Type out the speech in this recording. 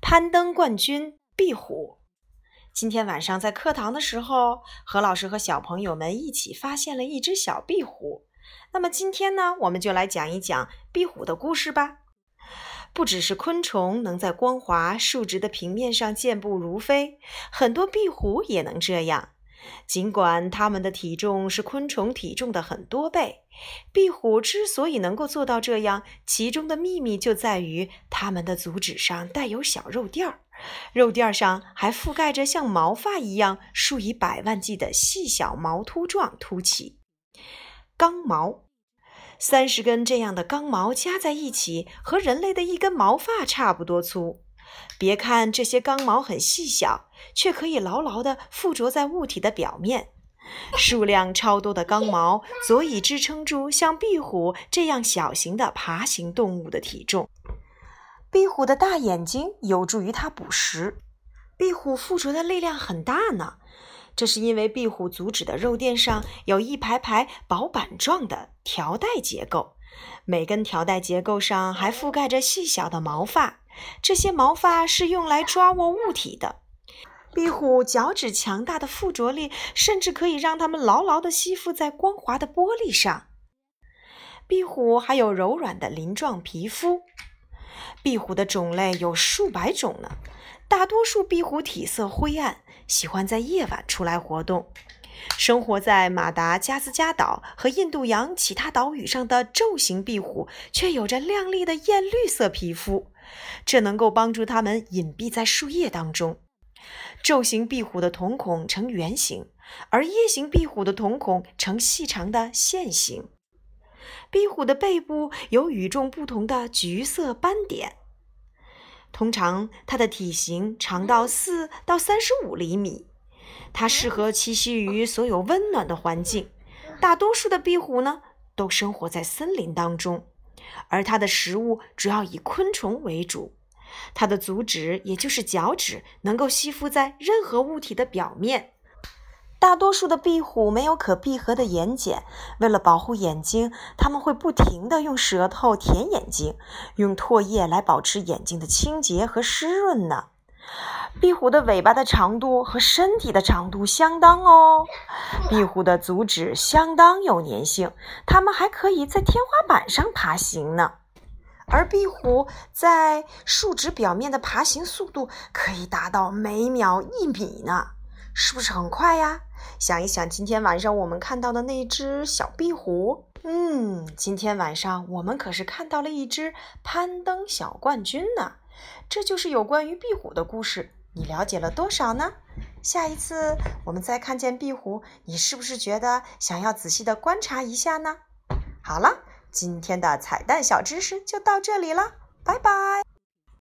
攀登冠军壁虎。今天晚上在课堂的时候，何老师和小朋友们一起发现了一只小壁虎。那么今天呢，我们就来讲一讲壁虎的故事吧。不只是昆虫能在光滑竖直的平面上健步如飞，很多壁虎也能这样。尽管它们的体重是昆虫体重的很多倍，壁虎之所以能够做到这样，其中的秘密就在于它们的足趾上带有小肉垫儿，肉垫上还覆盖着像毛发一样数以百万计的细小毛突状突起——刚毛。三十根这样的刚毛加在一起，和人类的一根毛发差不多粗。别看这些刚毛很细小，却可以牢牢地附着在物体的表面。数量超多的刚毛足以支撑住像壁虎这样小型的爬行动物的体重。壁虎的大眼睛有助于它捕食。壁虎附着的力量很大呢，这是因为壁虎足趾的肉垫上有一排排薄板状的条带结构，每根条带结构上还覆盖着细小的毛发。这些毛发是用来抓握物体的。壁虎脚趾强大的附着力，甚至可以让它们牢牢地吸附在光滑的玻璃上。壁虎还有柔软的鳞状皮肤。壁虎的种类有数百种呢。大多数壁虎体色灰暗，喜欢在夜晚出来活动。生活在马达加斯加岛和印度洋其他岛屿上的皱形壁虎，却有着亮丽的艳绿色皮肤。这能够帮助它们隐蔽在树叶当中。昼形壁虎的瞳孔呈圆形，而夜形壁虎的瞳孔呈细长的线形。壁虎的背部有与众不同的橘色斑点。通常，它的体型长到四到三十五厘米。它适合栖息于所有温暖的环境。大多数的壁虎呢，都生活在森林当中。而它的食物主要以昆虫为主，它的足趾也就是脚趾能够吸附在任何物体的表面。大多数的壁虎没有可闭合的眼睑，为了保护眼睛，它们会不停地用舌头舔眼睛，用唾液来保持眼睛的清洁和湿润呢。壁虎的尾巴的长度和身体的长度相当哦。壁虎的足趾相当有粘性，它们还可以在天花板上爬行呢。而壁虎在树脂表面的爬行速度可以达到每秒一米呢，是不是很快呀？想一想，今天晚上我们看到的那只小壁虎，嗯，今天晚上我们可是看到了一只攀登小冠军呢。这就是有关于壁虎的故事。你了解了多少呢？下一次我们再看见壁虎，你是不是觉得想要仔细的观察一下呢？好了，今天的彩蛋小知识就到这里了，拜拜。